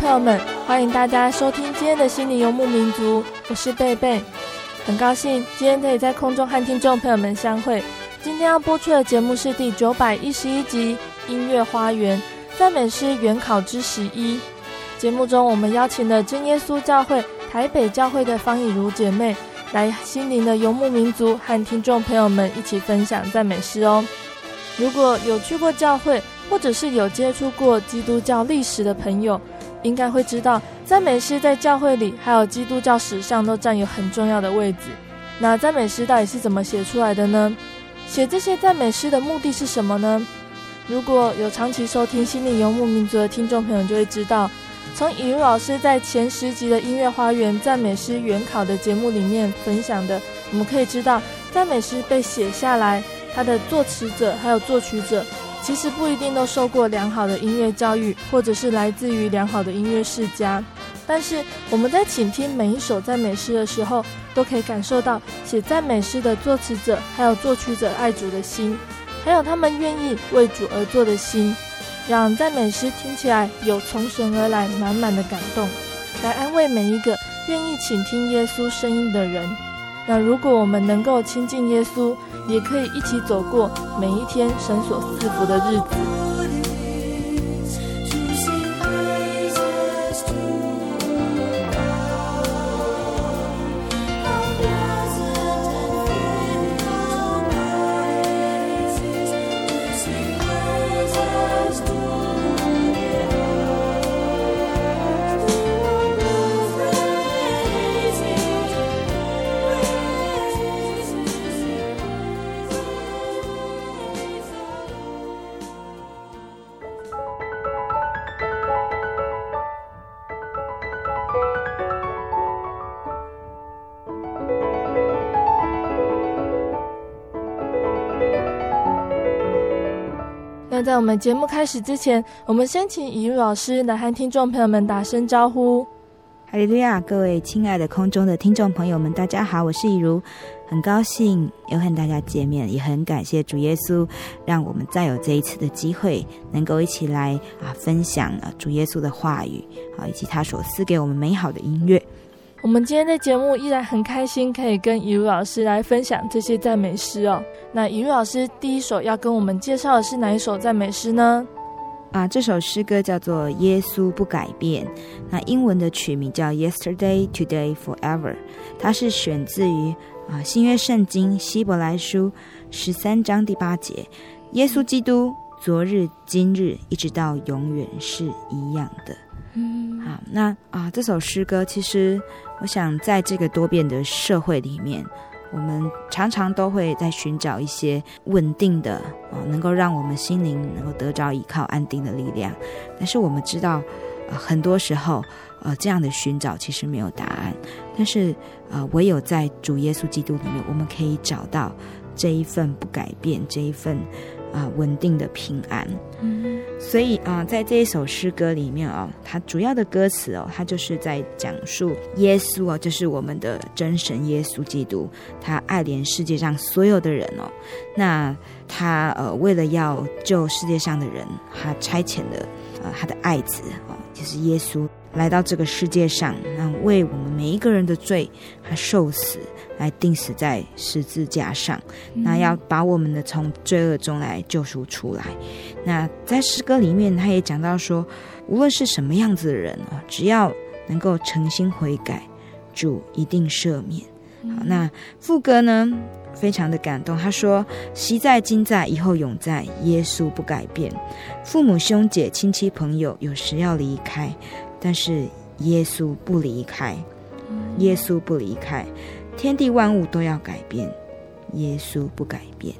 朋友们，欢迎大家收听今天的心灵游牧民族，我是贝贝，很高兴今天可以在空中和听众朋友们相会。今天要播出的节目是第九百一十一集《音乐花园赞美诗原考之十一》。节目中，我们邀请了真耶稣教会台北教会的方以如姐妹来心灵的游牧民族，和听众朋友们一起分享赞美诗哦。如果有去过教会，或者是有接触过基督教历史的朋友，应该会知道，赞美诗在教会里还有基督教史上都占有很重要的位置。那赞美诗到底是怎么写出来的呢？写这些赞美诗的目的是什么呢？如果有长期收听《心灵游牧民族》的听众朋友就会知道，从以如老师在前十集的《音乐花园赞美诗原考》的节目里面分享的，我们可以知道，赞美诗被写下来，它的作词者还有作曲者。其实不一定都受过良好的音乐教育，或者是来自于良好的音乐世家。但是我们在倾听每一首赞美诗的时候，都可以感受到写赞美诗的作词者还有作曲者爱主的心，还有他们愿意为主而作的心，让赞美诗听起来有从神而来满满的感动，来安慰每一个愿意倾听耶稣声音的人。那如果我们能够亲近耶稣，也可以一起走过每一天神所赐福的日子。在我们节目开始之前，我们先请以如老师来和听众朋友们打声招呼。哈利路亚，各位亲爱的空中的听众朋友们，大家好，我是以如，很高兴又和大家见面，也很感谢主耶稣，让我们再有这一次的机会，能够一起来啊分享啊主耶稣的话语，啊以及他所赐给我们美好的音乐。我们今天的节目依然很开心，可以跟以如老师来分享这些赞美诗哦。那以如老师第一首要跟我们介绍的是哪一首赞美诗呢？啊，这首诗歌叫做《耶稣不改变》，那英文的曲名叫《Yesterday, Today, Forever》，它是选自于啊新约圣经希伯来书十三章第八节：“耶稣基督昨日、今日，一直到永远是一样的。”嗯，好，那啊这首诗歌其实。我想，在这个多变的社会里面，我们常常都会在寻找一些稳定的啊，能够让我们心灵能够得着依靠、安定的力量。但是我们知道，呃，很多时候，呃，这样的寻找其实没有答案。但是，呃，唯有在主耶稣基督里面，我们可以找到这一份不改变、这一份啊稳定的平安。嗯。所以啊、呃，在这一首诗歌里面啊、哦，它主要的歌词哦，它就是在讲述耶稣哦，就是我们的真神耶稣基督，他爱怜世界上所有的人哦。那他呃，为了要救世界上的人，他差遣了呃他的爱子哦，就是耶稣来到这个世界上，那为我们每一个人的罪，他受死。来钉死在十字架上，那要把我们的从罪恶中来救赎出来。那在诗歌里面，他也讲到说，无论是什么样子的人啊，只要能够诚心悔改，主一定赦免。好，那副歌呢，非常的感动。他说：“昔在、今在、以后永在，耶稣不改变。父母、兄姐、亲戚、朋友，有时要离开，但是耶稣不离开，耶稣不离开。”天地万物都要改变，耶稣不改变。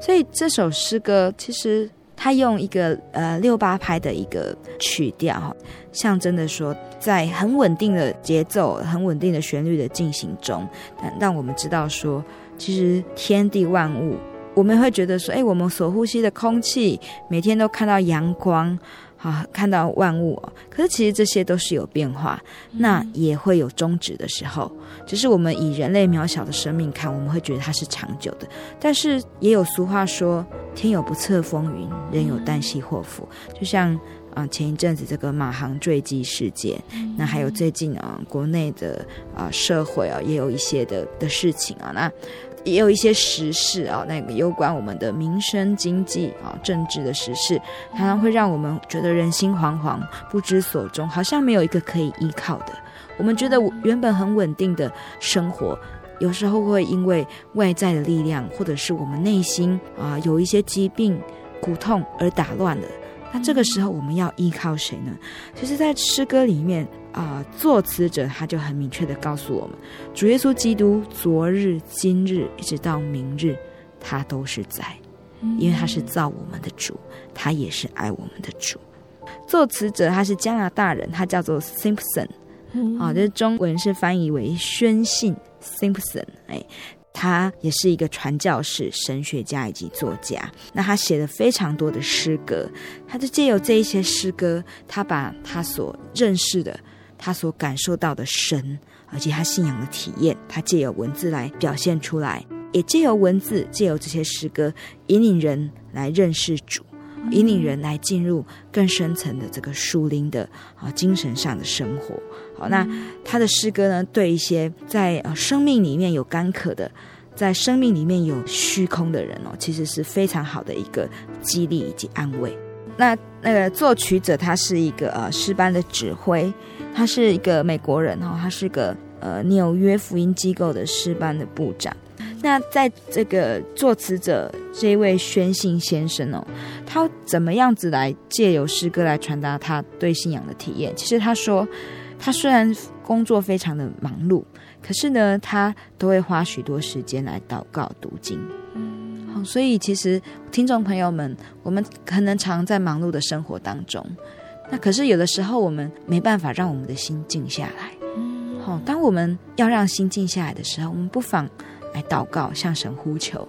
所以这首诗歌其实它用一个呃六八拍的一个曲调，象征的说，在很稳定的节奏、很稳定的旋律的进行中，让我们知道说，其实天地万物，我们会觉得说，哎，我们所呼吸的空气，每天都看到阳光。啊，看到万物哦，可是其实这些都是有变化，那也会有终止的时候。只是我们以人类渺小的生命看，我们会觉得它是长久的。但是也有俗话说：“天有不测风云，人有旦夕祸福。”就像啊，前一阵子这个马航坠机事件，那还有最近啊，国内的啊社会啊，也有一些的的事情啊，那。也有一些时事啊，那个有关我们的民生、经济啊、政治的时事，常常会让我们觉得人心惶惶、不知所终，好像没有一个可以依靠的。我们觉得原本很稳定的生活，有时候会因为外在的力量，或者是我们内心啊有一些疾病、苦痛而打乱了。那这个时候我们要依靠谁呢？其实，在诗歌里面。啊、呃，作词者他就很明确的告诉我们，主耶稣基督昨日、今日一直到明日，他都是在，因为他是造我们的主，他也是爱我们的主。作词者他是加拿大人，他叫做 Simpson，啊，这中文是翻译为宣信 Simpson，哎，他也是一个传教士、神学家以及作家。那他写了非常多的诗歌，他就借由这一些诗歌，他把他所认识的。他所感受到的神，而且他信仰的体验，他借由文字来表现出来，也借由文字，借由这些诗歌，引领人来认识主，引领人来进入更深层的这个树林的啊精神上的生活。好，那他的诗歌呢，对一些在生命里面有干渴的，在生命里面有虚空的人哦，其实是非常好的一个激励以及安慰。那那个作曲者他是一个呃诗班的指挥。他是一个美国人哈，他是个呃纽约福音机构的诗班的部长。那在这个作词者这一位宣信先生哦，他怎么样子来借由诗歌来传达他对信仰的体验？其实他说，他虽然工作非常的忙碌，可是呢，他都会花许多时间来祷告读经。好，所以其实听众朋友们，我们可能常在忙碌的生活当中。那可是有的时候我们没办法让我们的心静下来，好，当我们要让心静下来的时候，我们不妨来祷告，向神呼求。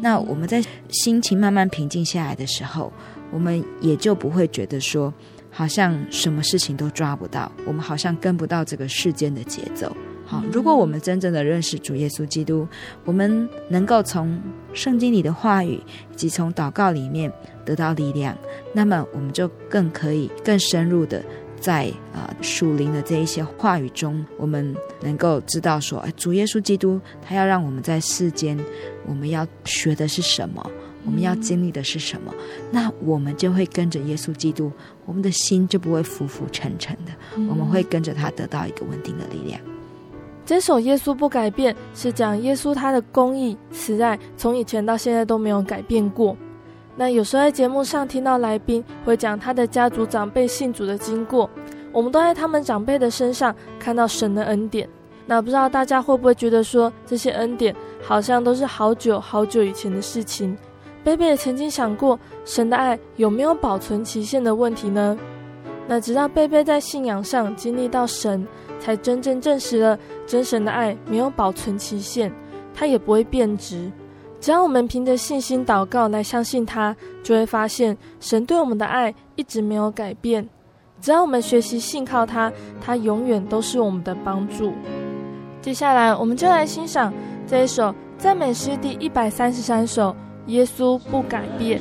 那我们在心情慢慢平静下来的时候，我们也就不会觉得说，好像什么事情都抓不到，我们好像跟不到这个世间的节奏。好，如果我们真正的认识主耶稣基督，我们能够从圣经里的话语以及从祷告里面得到力量，那么我们就更可以更深入的在啊、呃、属灵的这一些话语中，我们能够知道说，哎，主耶稣基督他要让我们在世间，我们要学的是什么，我们要经历的是什么，那我们就会跟着耶稣基督，我们的心就不会浮浮沉沉的，我们会跟着他得到一个稳定的力量。这首《耶稣不改变》是讲耶稣他的公义、慈爱，从以前到现在都没有改变过。那有时候在节目上听到来宾会讲他的家族长辈信主的经过，我们都在他们长辈的身上看到神的恩典。那不知道大家会不会觉得说，这些恩典好像都是好久好久以前的事情？贝贝也曾经想过，神的爱有没有保存期限的问题呢？那直到贝贝在信仰上经历到神。才真正证实了真神的爱没有保存期限，它也不会变质。只要我们凭着信心祷告来相信他，就会发现神对我们的爱一直没有改变。只要我们学习信靠他，他永远都是我们的帮助。接下来，我们就来欣赏这一首赞美诗第一百三十三首《耶稣不改变》。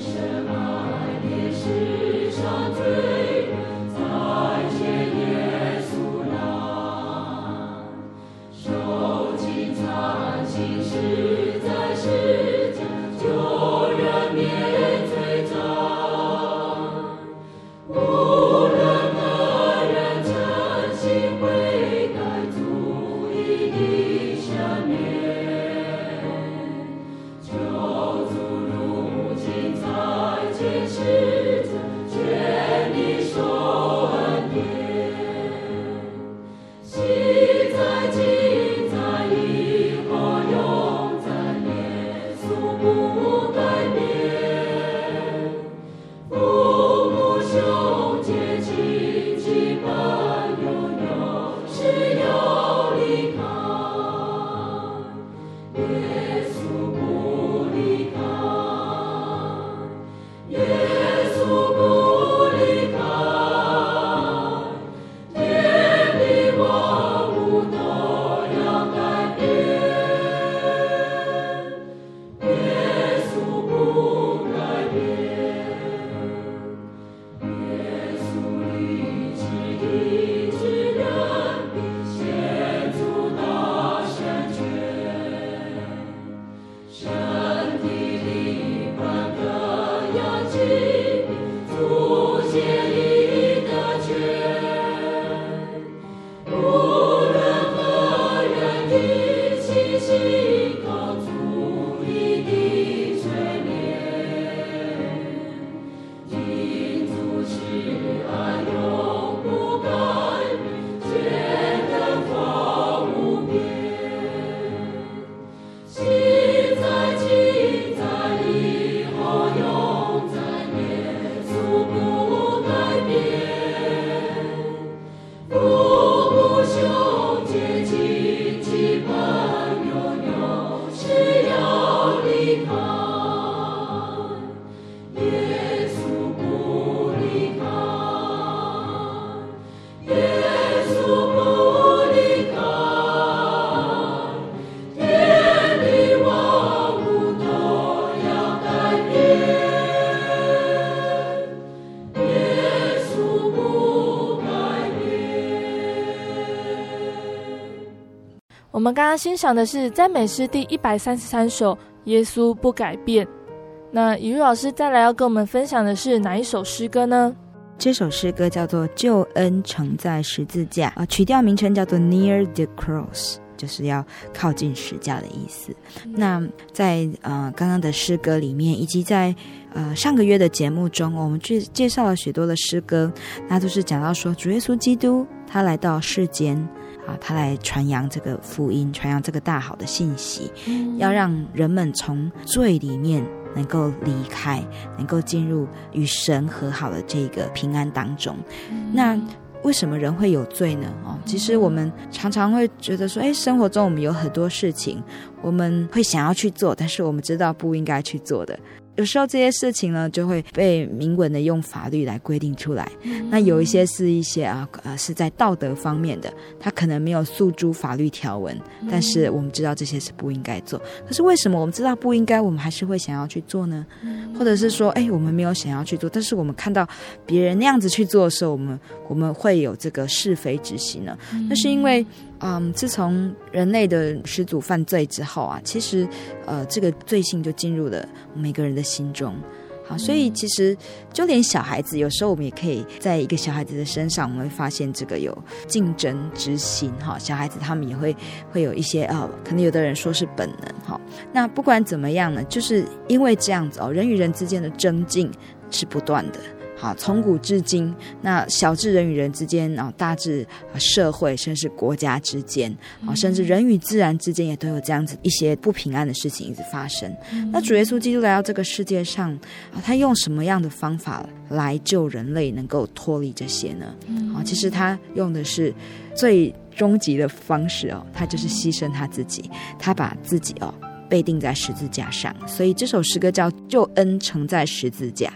我们刚刚欣赏的是赞美诗第一百三十三首《耶稣不改变》。那雨露老师再来要跟我们分享的是哪一首诗歌呢？这首诗歌叫做《救恩承在十字架》啊，曲调名称叫做《Near the Cross》，就是要靠近十字架的意思。嗯、那在呃刚刚的诗歌里面，以及在呃上个月的节目中，我们去介绍了许多的诗歌，那都是讲到说主耶稣基督他来到世间。啊，他来传扬这个福音，传扬这个大好的信息，嗯、要让人们从罪里面能够离开，能够进入与神和好的这个平安当中。嗯、那为什么人会有罪呢？哦，其实我们常常会觉得说，哎，生活中我们有很多事情，我们会想要去做，但是我们知道不应该去做的。有时候这些事情呢，就会被明文的用法律来规定出来。嗯、那有一些是一些啊，呃，是在道德方面的，他可能没有诉诸法律条文，嗯、但是我们知道这些是不应该做。可是为什么我们知道不应该，我们还是会想要去做呢？嗯、或者是说，哎，我们没有想要去做，但是我们看到别人那样子去做的时候，我们我们会有这个是非之心呢？嗯、那是因为。嗯，自从人类的始祖犯罪之后啊，其实，呃，这个罪性就进入了每个人的心中。好，所以其实就连小孩子，有时候我们也可以在一个小孩子的身上，我们会发现这个有竞争之心。哈，小孩子他们也会会有一些呃，可能有的人说是本能。哈，那不管怎么样呢，就是因为这样子哦，人与人之间的争竞是不断的。好，从古至今，那小至人与人之间，然后大至社会，甚至国家之间，啊，甚至人与自然之间，也都有这样子一些不平安的事情一直发生。嗯、那主耶稣基督来到这个世界上，啊，他用什么样的方法来救人类，能够脱离这些呢？啊，其实他用的是最终极的方式哦，他就是牺牲他自己，他把自己哦被钉在十字架上，所以这首诗歌叫“救恩承在十字架”。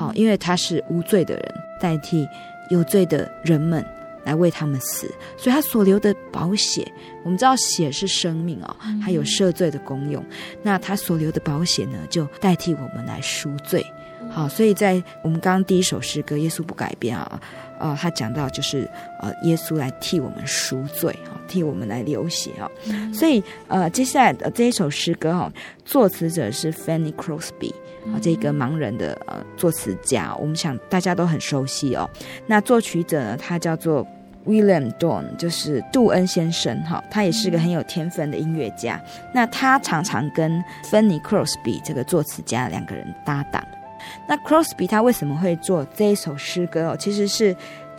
好，因为他是无罪的人，代替有罪的人们来为他们死，所以他所流的宝血，我们知道血是生命哦，它有赦罪的功用。那他所流的宝血呢，就代替我们来赎罪。好，所以在我们刚刚第一首诗歌《耶稣不改变》啊。呃，他讲到就是呃，耶稣来替我们赎罪啊，替我们来流血啊，所以呃，接下来的这一首诗歌哈，作词者是 Fanny Crosby 啊，这个盲人的呃作词家，我们想大家都很熟悉哦。那作曲者呢，他叫做 William Dorn，就是杜恩先生哈，他也是个很有天分的音乐家。那他常常跟 Fanny Crosby 这个作词家两个人搭档。那 Crosby 他为什么会做这一首诗歌哦？其实是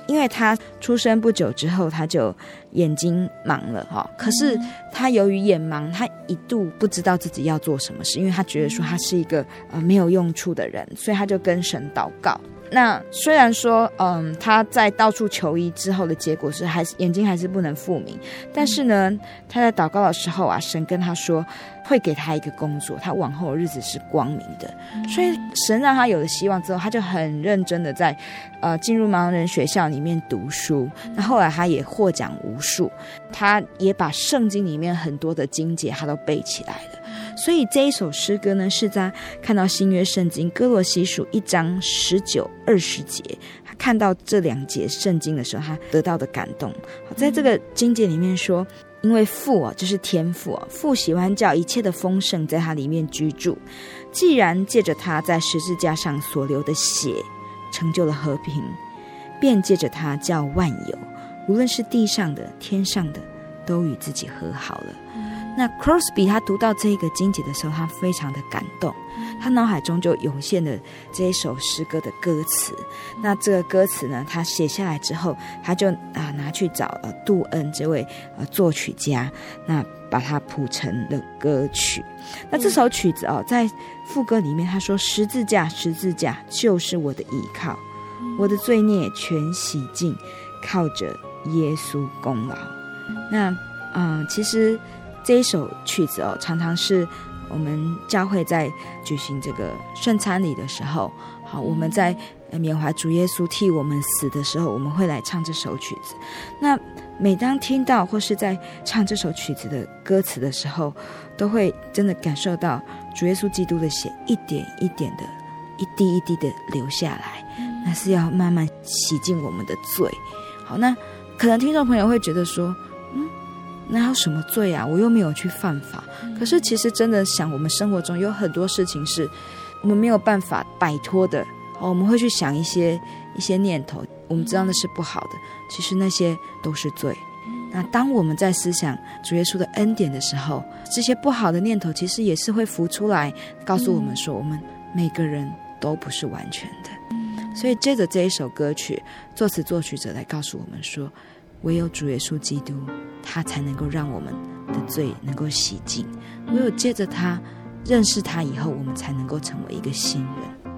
因为他出生不久之后他就眼睛盲了哈。可是他由于眼盲，他一度不知道自己要做什么事，因为他觉得说他是一个呃没有用处的人，所以他就跟神祷告。那虽然说，嗯，他在到处求医之后的结果是还是眼睛还是不能复明，但是呢，他在祷告的时候啊，神跟他说会给他一个工作，他往后的日子是光明的，所以神让他有了希望之后，他就很认真的在呃进入盲人学校里面读书，那后来他也获奖无数，他也把圣经里面很多的经节他都背起来了。所以这一首诗歌呢，是在看到新约圣经哥罗西书一章十九二十节，他看到这两节圣经的时候，他得到的感动。在这个经节里面说，因为父啊，就是天父啊，父喜欢叫一切的丰盛在他里面居住。既然借着他在十字架上所流的血成就了和平，便借着他叫万有，无论是地上的、天上的，都与自己和好了。那 Crosby 他读到这个经节的时候，他非常的感动，他脑海中就涌现了这一首诗歌的歌词。那这个歌词呢，他写下来之后，他就啊拿去找呃杜恩这位呃作曲家，那把它谱成了歌曲。那这首曲子哦，在副歌里面他说：“十字架，十字架就是我的依靠，我的罪孽全洗净，靠着耶稣功劳。”那嗯、呃，其实。这一首曲子哦，常常是我们教会在举行这个圣餐礼的时候，好，我们在缅怀主耶稣替我们死的时候，我们会来唱这首曲子。那每当听到或是在唱这首曲子的歌词的时候，都会真的感受到主耶稣基督的血一点一点的、一滴一滴的流下来，那是要慢慢洗净我们的罪。好，那可能听众朋友会觉得说，那有什么罪啊？我又没有去犯法。可是其实真的想，我们生活中有很多事情是我们没有办法摆脱的。哦，我们会去想一些一些念头，我们知道那是不好的。其实那些都是罪。那当我们在思想主耶稣的恩典的时候，这些不好的念头其实也是会浮出来，告诉我们说，我们每个人都不是完全的。所以接着这一首歌曲，作词作曲者来告诉我们说。唯有主耶稣基督，他才能够让我们的罪能够洗净。唯有借着他认识他以后，我们才能够成为一个新人。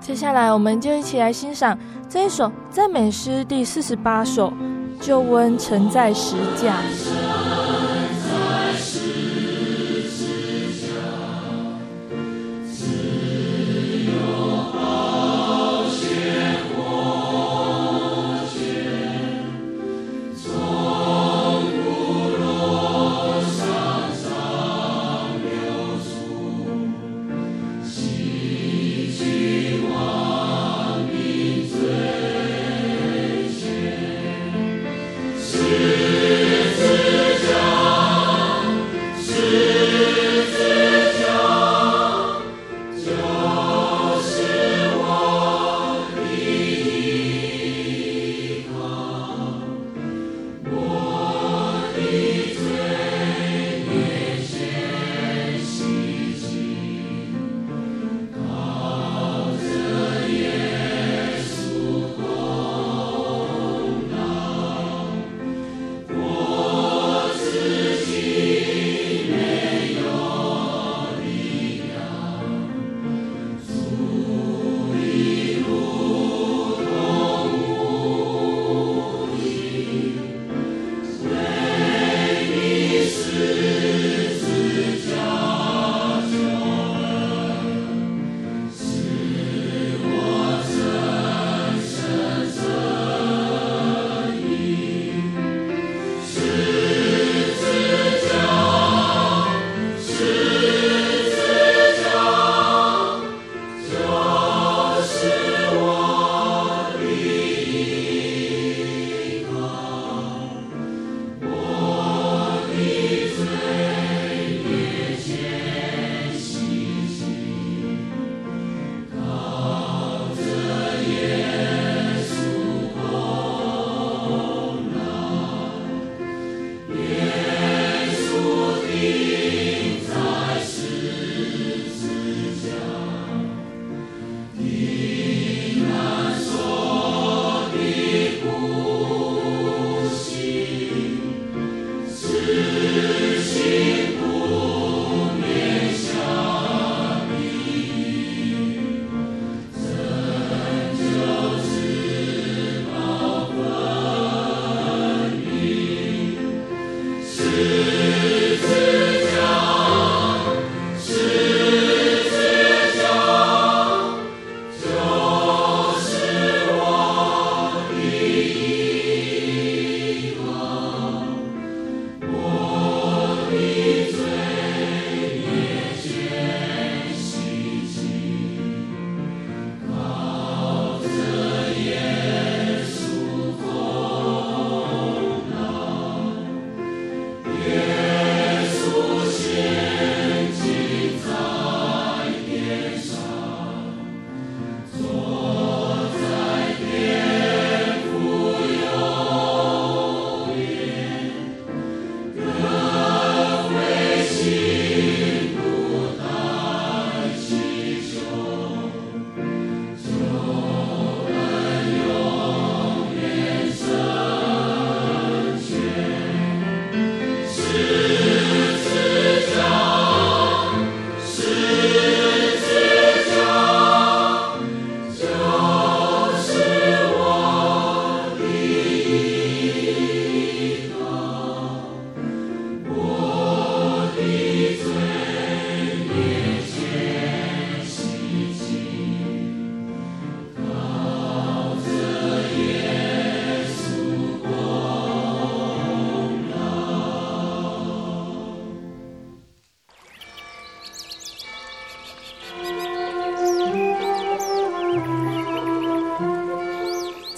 接下来，我们就一起来欣赏这一首赞美诗第四十八首《救恩承载十架》。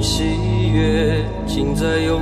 喜悦，尽在游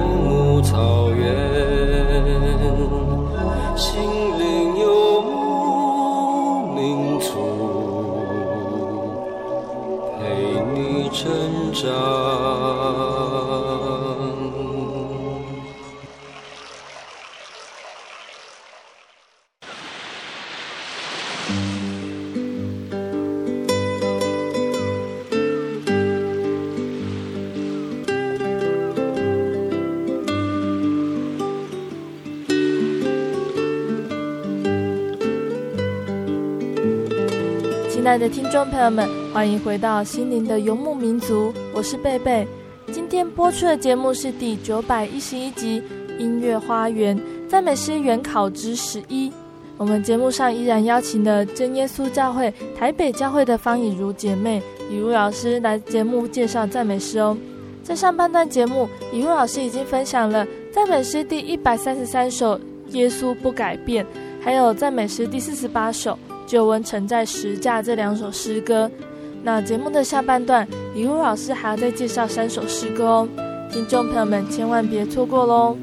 朋友们，欢迎回到心灵的游牧民族，我是贝贝。今天播出的节目是第九百一十一集《音乐花园赞美诗原考之十一》。我们节目上依然邀请了真耶稣教会台北教会的方以如姐妹、以如老师来节目介绍赞美诗哦。在上半段节目，以如老师已经分享了赞美诗第一百三十三首《耶稣不改变》，还有赞美诗第四十八首。救恩承在十架这两首诗歌，那节目的下半段，以如老师还要再介绍三首诗歌哦，听众朋友们千万别错过喽。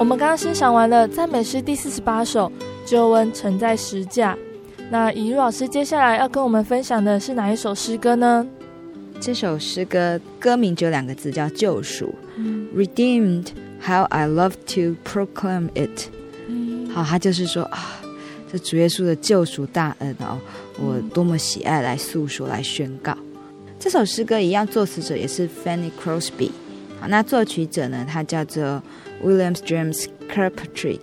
我们刚刚欣赏完了赞美诗第四十八首，救恩承在十架。那以如老师接下来要跟我们分享的是哪一首诗歌呢？这首诗歌歌名只有两个字，叫救赎。嗯、Redeemed, how I love to proclaim it。嗯、好，他就是说啊，这主耶稣的救赎大恩哦，我多么喜爱来诉说、来宣告。这首诗歌一样，作词者也是 Fanny Crosby。好，那作曲者呢，他叫做 Williams James Kirkpatrick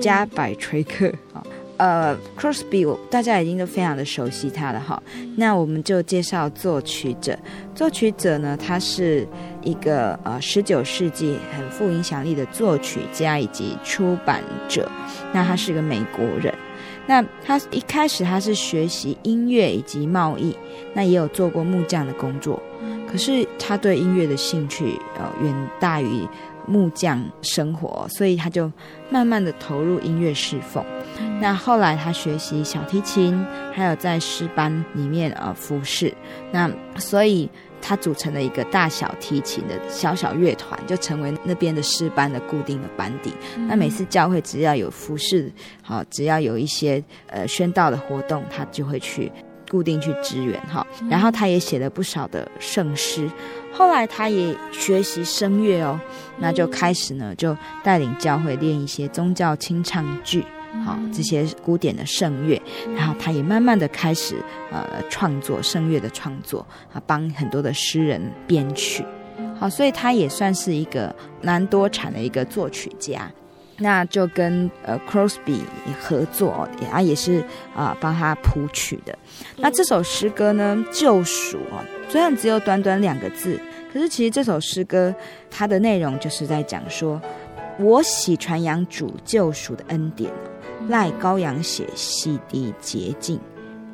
加百垂克。好。呃，Crosby，大家已经都非常的熟悉他了哈。那我们就介绍作曲者。作曲者呢，他是一个呃十九世纪很富影响力的作曲家以及出版者。那他是个美国人。那他一开始他是学习音乐以及贸易，那也有做过木匠的工作。可是他对音乐的兴趣呃远大于木匠生活，所以他就慢慢的投入音乐侍奉。那后来他学习小提琴，还有在诗班里面呃服侍。那所以他组成了一个大小提琴的小小乐团，就成为那边的诗班的固定的班底。嗯、那每次教会只要有服侍，好，只要有一些呃宣道的活动，他就会去固定去支援哈。然后他也写了不少的圣诗。后来他也学习声乐哦，那就开始呢就带领教会练一些宗教清唱剧。好，这些古典的圣乐，然后他也慢慢的开始呃创作圣乐的创作啊，帮很多的诗人编曲。好，所以他也算是一个蛮多产的一个作曲家。那就跟呃 Crosby 合作，啊也是啊、呃、帮他谱曲的。那这首诗歌呢，救赎啊，虽然只有短短两个字，可是其实这首诗歌它的内容就是在讲说，我喜传扬主救赎的恩典。赖羔羊血洗涤洁净，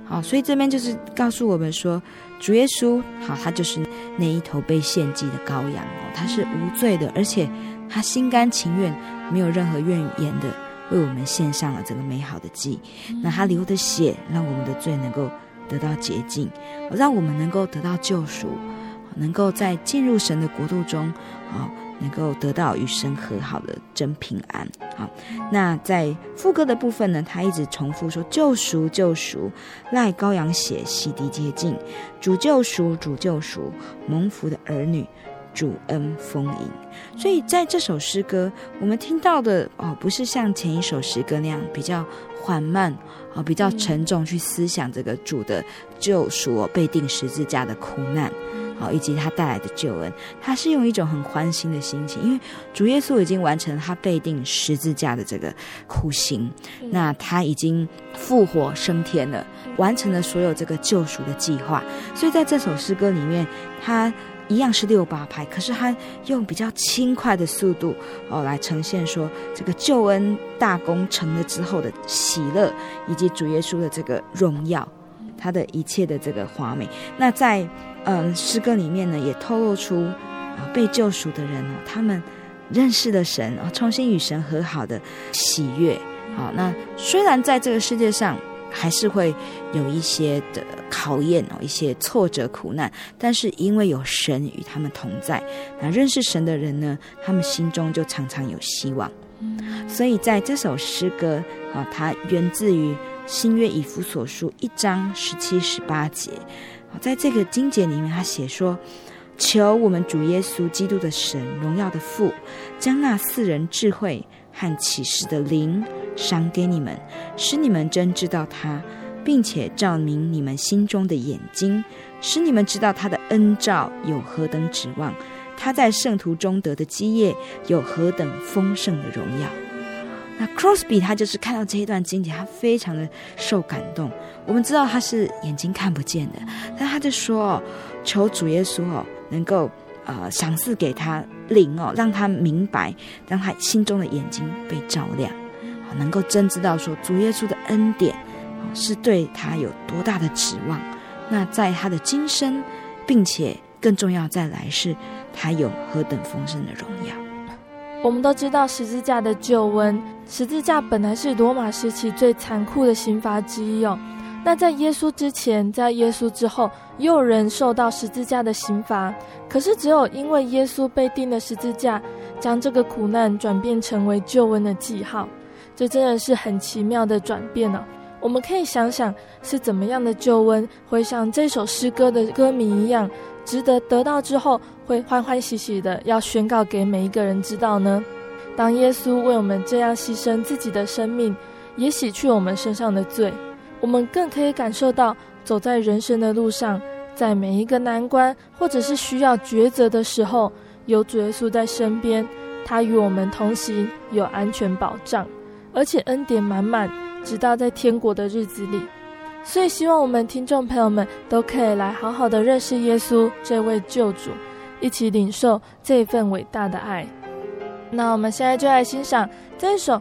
好，所以这边就是告诉我们说，主耶稣好，他就是那一头被献祭的羔羊哦，他是无罪的，而且他心甘情愿，没有任何怨言的为我们献上了这个美好的祭。那他流的血，让我们的罪能够得到洁净，让我们能够得到救赎。能够在进入神的国度中，啊，能够得到与神和好的真平安。好，那在副歌的部分呢，他一直重复说：“救赎，救赎，赖羔羊血洗涤洁净，主救赎，主救赎，蒙福的儿女。”主恩丰盈，所以在这首诗歌，我们听到的哦，不是像前一首诗歌那样比较缓慢哦，比较沉重，去思想这个主的救赎、被定十字架的苦难，好，以及他带来的救恩。他是用一种很欢欣的心情，因为主耶稣已经完成了他被定十字架的这个苦行，那他已经复活升天了，完成了所有这个救赎的计划。所以在这首诗歌里面，他。一样是六八拍，可是他用比较轻快的速度哦来呈现说这个救恩大功成了之后的喜乐，以及主耶稣的这个荣耀，他的一切的这个华美。那在嗯诗歌里面呢，也透露出啊被救赎的人哦，他们认识了神啊，重新与神和好的喜悦。好，那虽然在这个世界上。还是会有一些的考验哦，一些挫折苦难，但是因为有神与他们同在，那认识神的人呢，他们心中就常常有希望。所以在这首诗歌啊，它源自于新约以弗所书一章十七、十八节。在这个经节里面，他写说：“求我们主耶稣基督的神，荣耀的父，将那四人智慧和启示的灵。”赏给你们，使你们真知道他，并且照明你们心中的眼睛，使你们知道他的恩召有何等指望，他在圣徒中得的基业有何等丰盛的荣耀。那 Crosby 他就是看到这一段经节，他非常的受感动。我们知道他是眼睛看不见的，但他就说：“求主耶稣哦，能够呃赏赐给他灵哦，让他明白，让他心中的眼睛被照亮。”能够真知道说主耶稣的恩典，是对他有多大的指望。那在他的今生，并且更重要再来世，他有何等丰盛的荣耀。我们都知道十字架的救恩，十字架本来是罗马时期最残酷的刑罚之一哦。那在耶稣之前，在耶稣之后，也有人受到十字架的刑罚。可是只有因为耶稣被钉了十字架，将这个苦难转变成为救恩的记号。这真的是很奇妙的转变呢、啊。我们可以想想，是怎么样的救恩会像这首诗歌的歌名一样，值得得到之后会欢欢喜喜的要宣告给每一个人知道呢？当耶稣为我们这样牺牲自己的生命，也洗去我们身上的罪，我们更可以感受到走在人生的路上，在每一个难关或者是需要抉择的时候，有主耶稣在身边，他与我们同行，有安全保障。而且恩典满满，直到在天国的日子里，所以希望我们听众朋友们都可以来好好的认识耶稣这位救主，一起领受这份伟大的爱。那我们现在就来欣赏这一首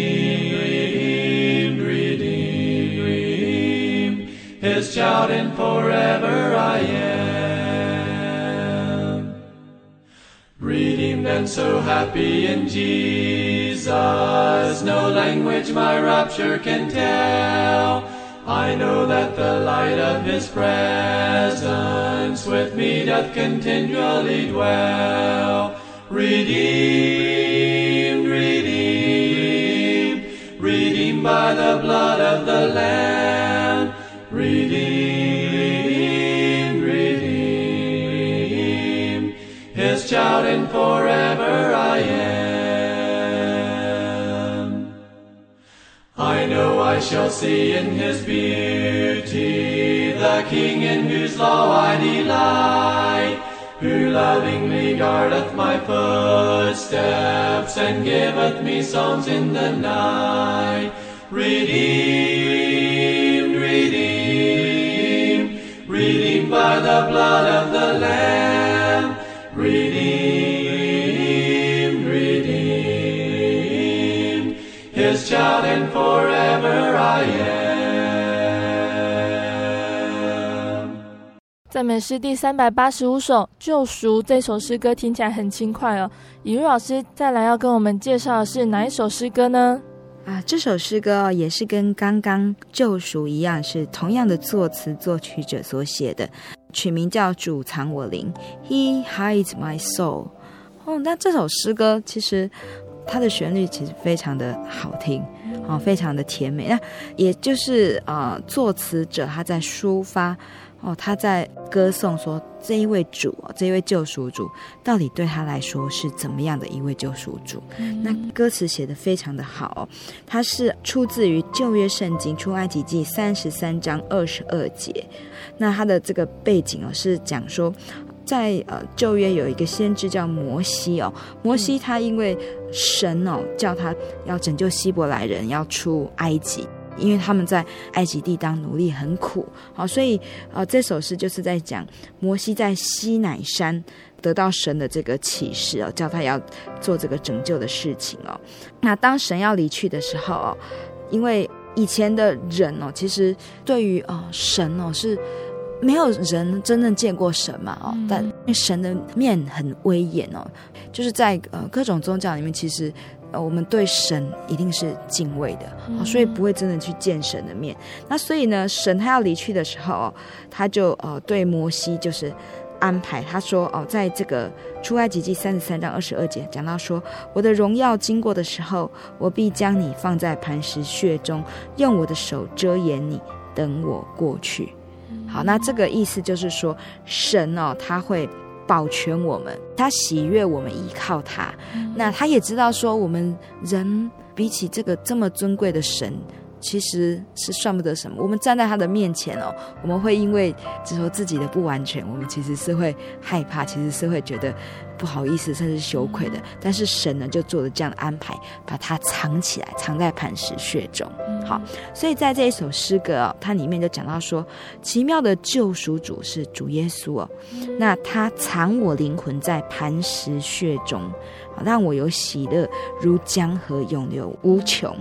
child and forever I am. Redeemed and so happy in Jesus no language my rapture can tell. I know that the light of his presence with me doth continually dwell. Redeemed, redeemed, redeemed by the blood of the Lamb. Child and forever I am. I know I shall see in his beauty the King in whose law I delight, who lovingly guardeth my footsteps and giveth me songs in the night. Redeemed, redeemed, redeemed by the blood of the Lamb. Out and forever I am. 赞美诗第三百八十五首《救赎》这首诗歌听起来很轻快哦。尹瑞老师再来要跟我们介绍的是哪一首诗歌呢？啊，这首诗歌哦，也是跟刚刚救赎一样，是同样的作词作曲者所写的，取名叫《主藏我灵》，He hides my soul。哦，那这首诗歌其实它的旋律其实非常的好听，啊，非常的甜美。那也就是啊，作词者他在抒发。哦，他在歌颂说，这一位主，这一位救赎主，到底对他来说是怎么样的一位救赎主？嗯、那歌词写得非常的好，它是出自于旧约圣经出埃及记三十三章二十二节。那它的这个背景哦，是讲说，在呃旧约有一个先知叫摩西哦，摩西他因为神哦叫他要拯救希伯来人，要出埃及。因为他们在埃及地当奴隶很苦，好，所以呃，这首诗就是在讲摩西在西乃山得到神的这个启示哦，叫他要做这个拯救的事情哦。那当神要离去的时候哦，因为以前的人哦，其实对于哦神哦是没有人真正见过神嘛哦，但神的面很威严哦，就是在呃各种宗教里面其实。呃，我们对神一定是敬畏的，嗯，所以不会真的去见神的面。那所以呢，神他要离去的时候，他就呃对摩西就是安排，他说哦，在这个出埃及记三十三章二十二节讲到说，我的荣耀经过的时候，我必将你放在磐石穴中，用我的手遮掩你，等我过去。好，那这个意思就是说，神哦，他会。保全我们，他喜悦我们依靠他。嗯、那他也知道说，我们人比起这个这么尊贵的神，其实是算不得什么。我们站在他的面前哦，我们会因为只说自己的不完全，我们其实是会害怕，其实是会觉得。不好意思，甚至羞愧的。但是神呢，就做了这样的安排，把它藏起来，藏在磐石穴中。好，所以在这一首诗歌哦，它里面就讲到说，奇妙的救赎主是主耶稣哦。那他藏我灵魂在磐石穴中，让我有喜乐如江河永流无穷。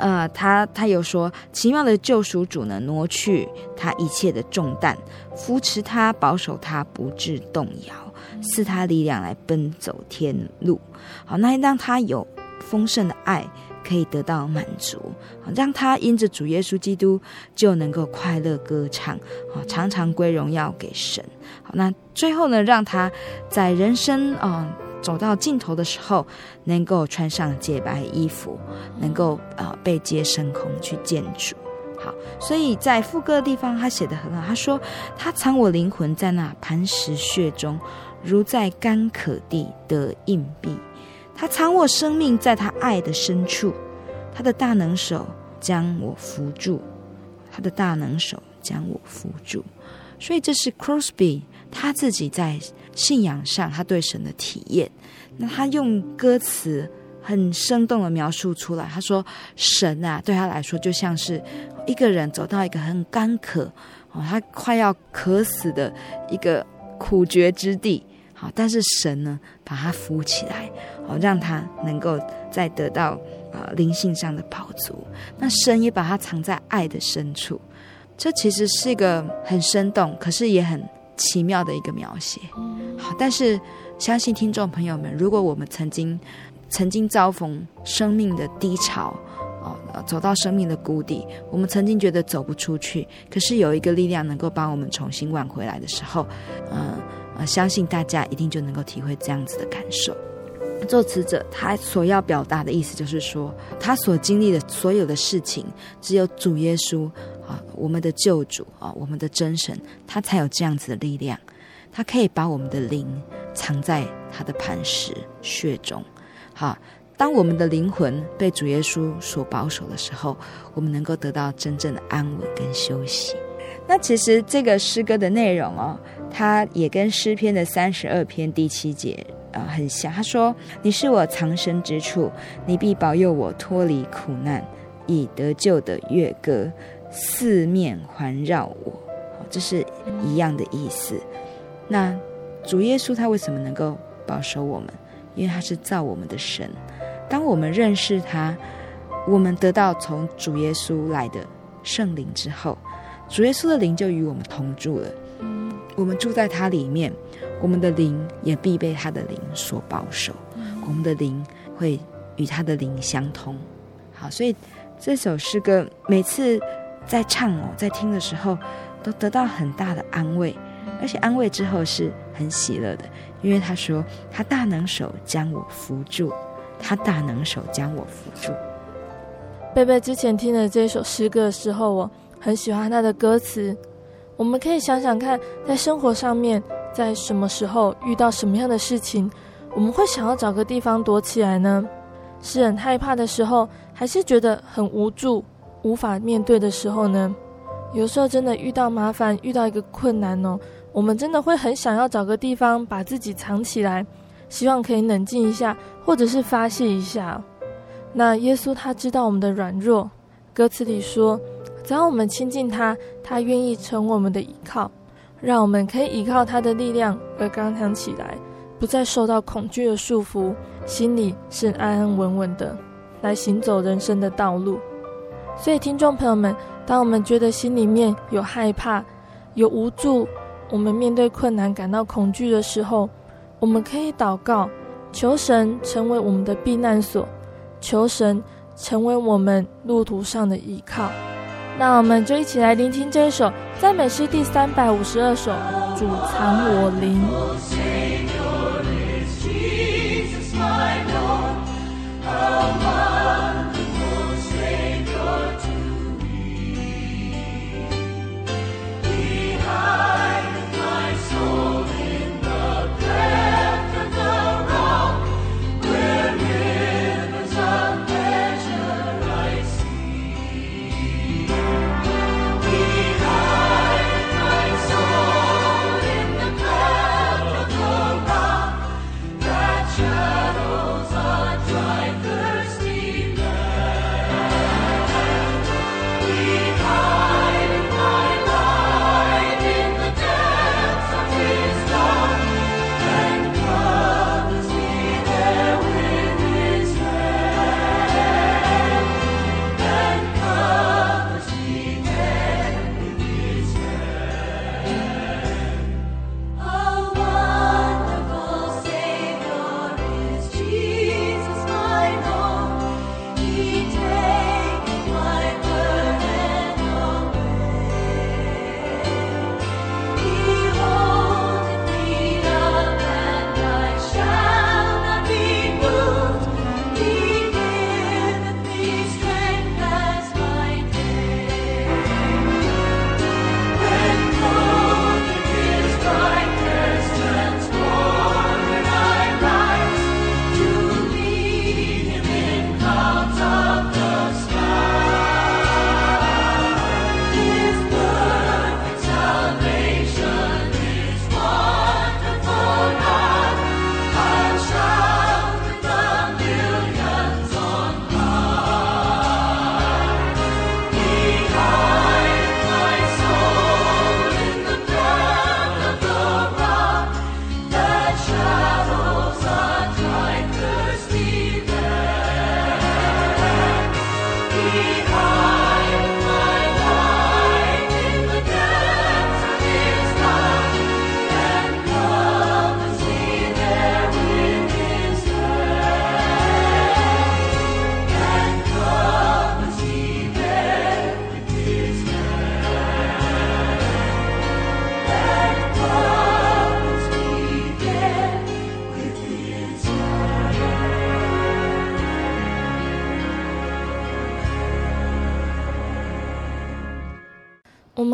呃，他他有说，奇妙的救赎主呢，挪去他一切的重担，扶持他，保守他，不致动摇。赐他力量来奔走天路，好，那让他有丰盛的爱可以得到满足，好，让他因着主耶稣基督就能够快乐歌唱，好，常常归荣耀给神，好，那最后呢，让他在人生啊、走到尽头的时候，能够穿上洁白衣服，能够啊、呃、被接升空去见主。好，所以在副歌的地方他写得很好，他说他藏我灵魂在那磐石穴中。如在干渴地得硬币，他藏我生命在他爱的深处，他的大能手将我扶住，他的大能手将我扶住。所以这是 Crosby 他自己在信仰上他对神的体验。那他用歌词很生动的描述出来，他说神啊，对他来说就像是一个人走到一个很干渴哦，他快要渴死的一个苦绝之地。好，但是神呢，把他扶起来，好，让他能够再得到呃灵性上的饱足。那神也把他藏在爱的深处，这其实是一个很生动，可是也很奇妙的一个描写。好，但是相信听众朋友们，如果我们曾经曾经遭逢生命的低潮，哦，走到生命的谷底，我们曾经觉得走不出去，可是有一个力量能够帮我们重新挽回来的时候，嗯。相信大家一定就能够体会这样子的感受。作词者他所要表达的意思就是说，他所经历的所有的事情，只有主耶稣啊，我们的救主啊，我们的真神，他才有这样子的力量。他可以把我们的灵藏在他的磐石穴中。好，当我们的灵魂被主耶稣所保守的时候，我们能够得到真正的安稳跟休息。那其实这个诗歌的内容哦。他也跟诗篇的三十二篇第七节啊、很像。他说：“你是我藏身之处，你必保佑我脱离苦难，以得救的乐歌四面环绕我。”这是一样的意思。那主耶稣他为什么能够保守我们？因为他是造我们的神。当我们认识他，我们得到从主耶稣来的圣灵之后，主耶稣的灵就与我们同住了。我们住在他里面，我们的灵也必被他的灵所保守。我们的灵会与他的灵相通。好，所以这首诗歌每次在唱哦，在听的时候，都得到很大的安慰，而且安慰之后是很喜乐的，因为他说他大能手将我扶住，他大能手将我扶住。贝贝之前听了这首诗歌的时候，我很喜欢他的歌词。我们可以想想看，在生活上面，在什么时候遇到什么样的事情，我们会想要找个地方躲起来呢？是很害怕的时候，还是觉得很无助、无法面对的时候呢？有时候真的遇到麻烦，遇到一个困难哦，我们真的会很想要找个地方把自己藏起来，希望可以冷静一下，或者是发泄一下。那耶稣他知道我们的软弱，歌词里说，只要我们亲近他，他愿意成为我们的依靠，让我们可以依靠他的力量而刚强起来，不再受到恐惧的束缚，心里是安安稳稳的，来行走人生的道路。所以，听众朋友们，当我们觉得心里面有害怕、有无助，我们面对困难感到恐惧的时候，我们可以祷告，求神成为我们的避难所。求神成为我们路途上的依靠，那我们就一起来聆听这一首赞美诗第三百五十二首《主藏我灵》。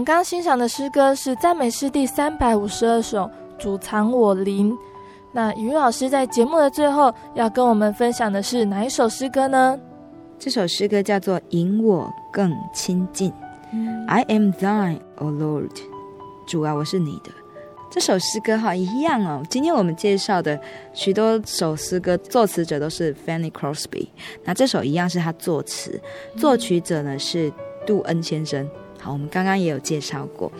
刚刚欣赏的诗歌是赞美诗第三百五十二首《主藏我灵》。那雨老师在节目的最后要跟我们分享的是哪一首诗歌呢？这首诗歌叫做《引我更亲近》。嗯，I am thine, O Lord。主啊，我是你的。这首诗歌哈一样哦。今天我们介绍的许多首诗歌作词者都是 Fanny Crosby。那这首一样是他作词，作曲者呢是杜恩先生。我们刚刚也有介绍过。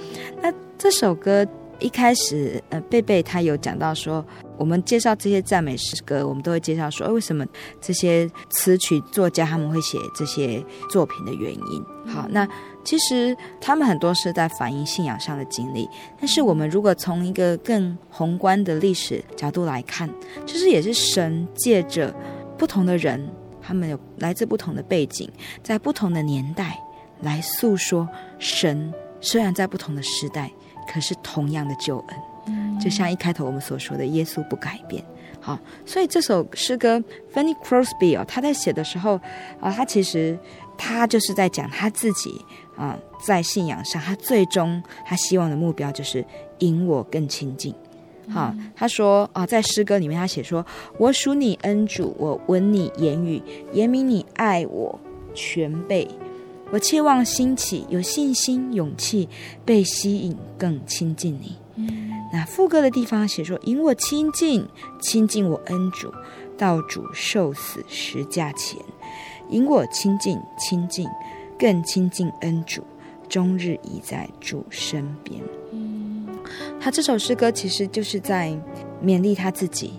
那这首歌一开始，呃，贝贝他有讲到说，我们介绍这些赞美诗歌，我们都会介绍说，为什么这些词曲作家他们会写这些作品的原因。好，那其实他们很多是在反映信仰上的经历，但是我们如果从一个更宏观的历史角度来看，就是也是神借着不同的人，他们有来自不同的背景，在不同的年代来诉说神，虽然在不同的时代，可是同样的救恩。就像一开头我们所说的，耶稣不改变。好，所以这首诗歌，Fanny Crosby 哦，他在写的时候啊，他其实他就是在讲他自己啊，在信仰上，他最终他希望的目标就是引我更亲近。好，他说啊，在诗歌里面他写说：“我属你恩主，我闻你言语，言明你爱我全备。我切望兴起，有信心、勇气，被吸引，更亲近你。”那副歌的地方写说：“引我亲近，亲近我恩主，到主受死十架前；引我亲近，亲近，更亲近恩主，终日倚在主身边。”他这首诗歌其实就是在勉励他自己，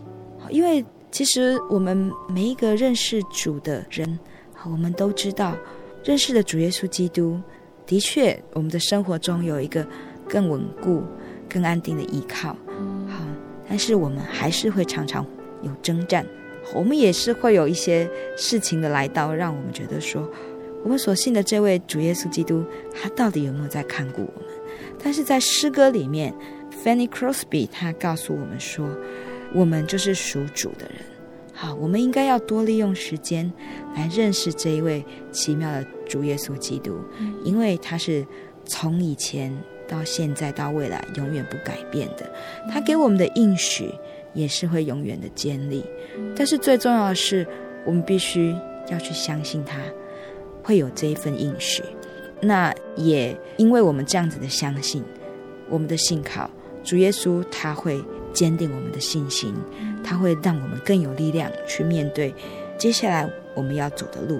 因为其实我们每一个认识主的人，我们都知道，认识的主耶稣基督，的确，我们的生活中有一个更稳固。更安定的依靠，好，但是我们还是会常常有征战，我们也是会有一些事情的来到，让我们觉得说，我们所信的这位主耶稣基督，他到底有没有在看顾我们？但是在诗歌里面，Fanny Crosby 他告诉我们说，我们就是属主的人，好，我们应该要多利用时间来认识这一位奇妙的主耶稣基督，因为他是从以前。到现在到未来永远不改变的，他给我们的应许也是会永远的坚立。但是最重要的是，我们必须要去相信他会有这一份应许。那也因为我们这样子的相信，我们的信靠主耶稣，他会坚定我们的信心，他会让我们更有力量去面对接下来我们要走的路。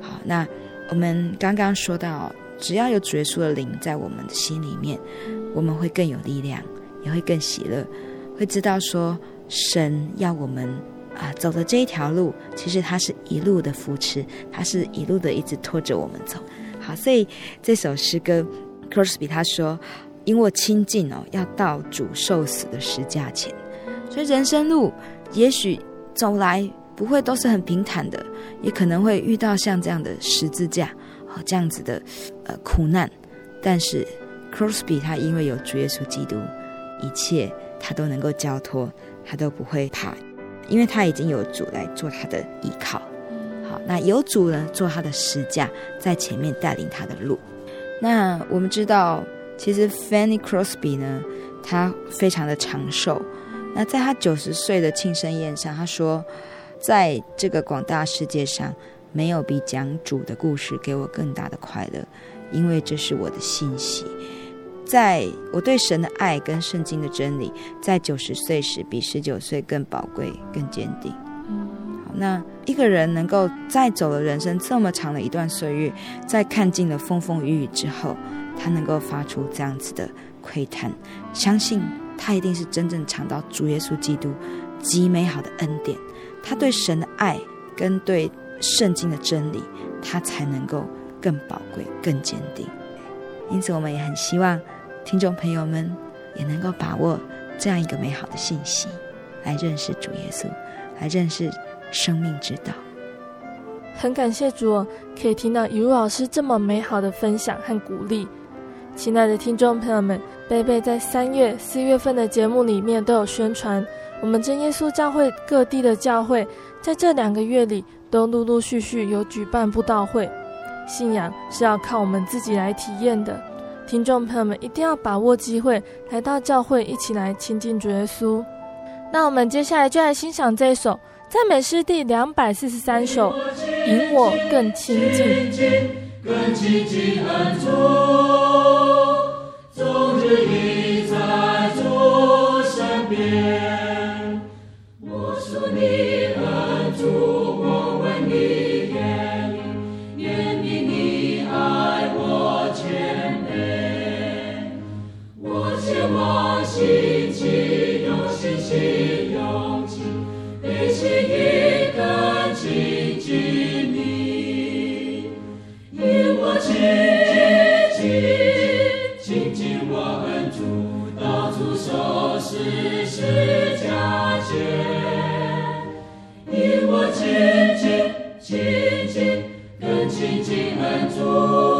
好，那我们刚刚说到。只要有主耶稣的灵在我们的心里面，我们会更有力量，也会更喜乐，会知道说神要我们啊走的这一条路，其实它是一路的扶持，它是一路的一直拖着我们走。好，所以这首诗歌，Crosby 他说：“引我亲近哦，要到主受死的十架前。”所以人生路也许走来不会都是很平坦的，也可能会遇到像这样的十字架。这样子的呃苦难，但是 Crosby 他因为有主耶稣基督，一切他都能够交托，他都不会怕，因为他已经有主来做他的依靠。好，那有主呢做他的十架，在前面带领他的路。那我们知道，其实 Fanny Crosby 呢，他非常的长寿。那在他九十岁的庆生宴上，他说，在这个广大世界上。没有比讲主的故事给我更大的快乐，因为这是我的信息。在我对神的爱跟圣经的真理，在九十岁时比十九岁更宝贵、更坚定。那一个人能够在走了人生这么长的一段岁月，在看尽了风风雨雨之后，他能够发出这样子的窥探，相信他一定是真正尝到主耶稣基督极美好的恩典。他对神的爱跟对。圣经的真理，他才能够更宝贵、更坚定。因此，我们也很希望听众朋友们也能够把握这样一个美好的信息，来认识主耶稣，来认识生命之道。很感谢主，可以听到以如老师这么美好的分享和鼓励。亲爱的听众朋友们，贝贝在三月、四月份的节目里面都有宣传，我们真耶稣教会各地的教会在这两个月里。都陆陆续续有举办布道会，信仰是要靠我们自己来体验的。听众朋友们一定要把握机会，来到教会一起来亲近主耶稣。那我们接下来就来欣赏这首赞美诗第两百四十三首，引我更亲近。根基紧恩重纵日已在我身边。我稣你恩主我问你愿意愿你你爱我千倍我牵挂心亲近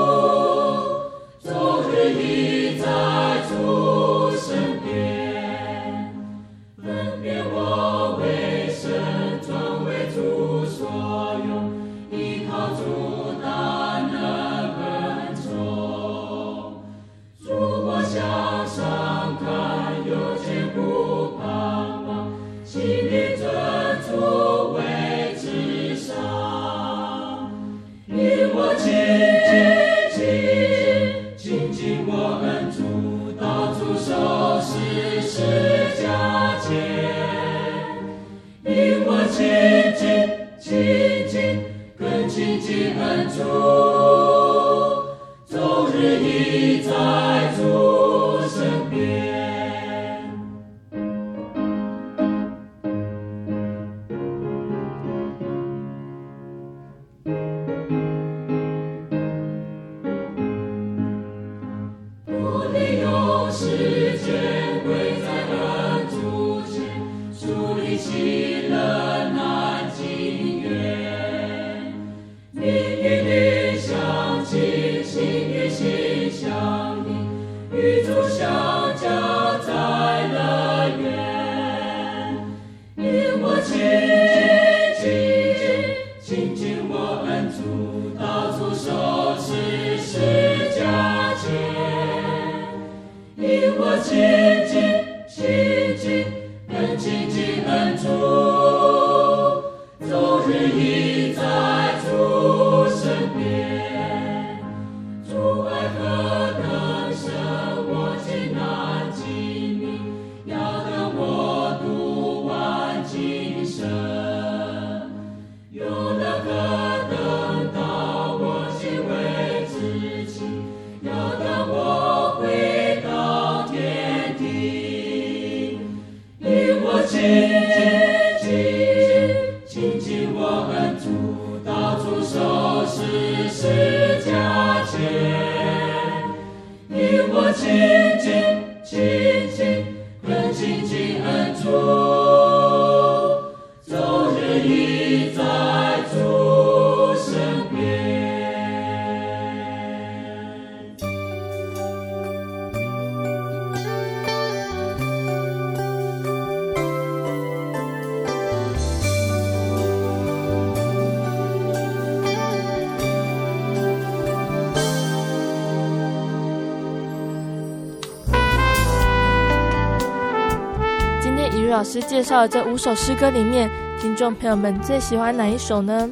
师介绍的这五首诗歌里面，听众朋友们最喜欢哪一首呢？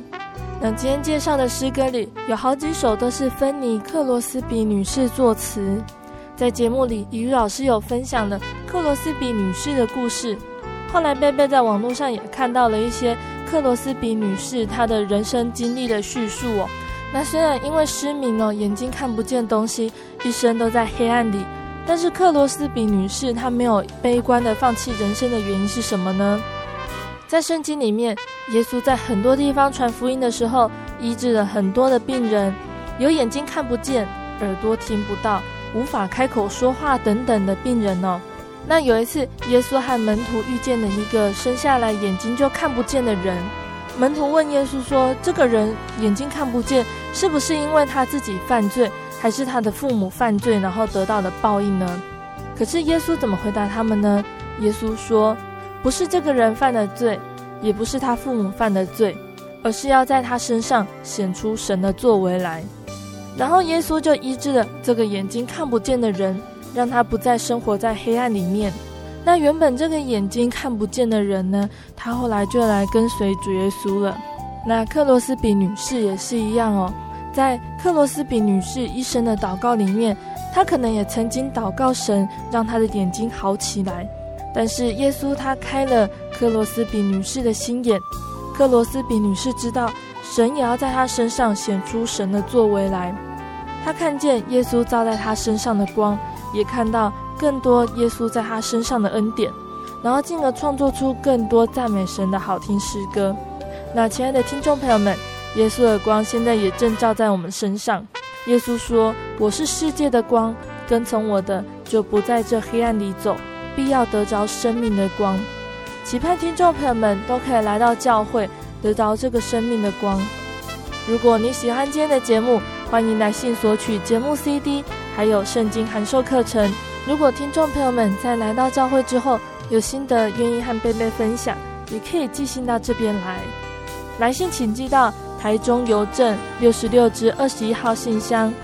那今天介绍的诗歌里有好几首都是芬妮·克罗斯比女士作词。在节目里，怡如老师有分享了克罗斯比女士的故事。后来贝贝在网络上也看到了一些克罗斯比女士她的人生经历的叙述哦。那虽然因为失明哦，眼睛看不见东西，一生都在黑暗里。但是克罗斯比女士她没有悲观的放弃人生的原因是什么呢？在圣经里面，耶稣在很多地方传福音的时候，医治了很多的病人，有眼睛看不见、耳朵听不到、无法开口说话等等的病人哦。那有一次，耶稣和门徒遇见了一个生下来眼睛就看不见的人，门徒问耶稣说：“这个人眼睛看不见，是不是因为他自己犯罪？”还是他的父母犯罪，然后得到的报应呢？可是耶稣怎么回答他们呢？耶稣说：“不是这个人犯的罪，也不是他父母犯的罪，而是要在他身上显出神的作为来。”然后耶稣就医治了这个眼睛看不见的人，让他不再生活在黑暗里面。那原本这个眼睛看不见的人呢，他后来就来跟随主耶稣了。那克罗斯比女士也是一样哦。在克罗斯比女士一生的祷告里面，她可能也曾经祷告神，让她的眼睛好起来。但是耶稣他开了克罗斯比女士的心眼，克罗斯比女士知道神也要在她身上显出神的作为来。她看见耶稣照在她身上的光，也看到更多耶稣在她身上的恩典，然后进而创作出更多赞美神的好听诗歌。那亲爱的听众朋友们。耶稣的光现在也正照在我们身上。耶稣说：“我是世界的光，跟从我的就不在这黑暗里走，必要得着生命的光。期盼听众朋友们都可以来到教会，得到这个生命的光。如果你喜欢今天的节目，欢迎来信索取节目 CD，还有圣经函授课程。如果听众朋友们在来到教会之后有心得，愿意和贝贝分享，也可以寄信到这边来。来信请寄到台中邮政六十六支二十一号信箱，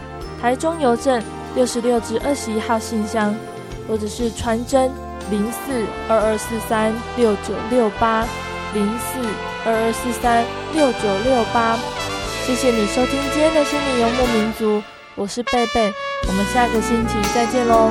台中邮政六十六支二十一号信箱，或者是传真。零四二二四三六九六八，零四二二四三六九六八。谢谢你收听今天的心灵游牧民族，我是贝贝，我们下个星期再见喽。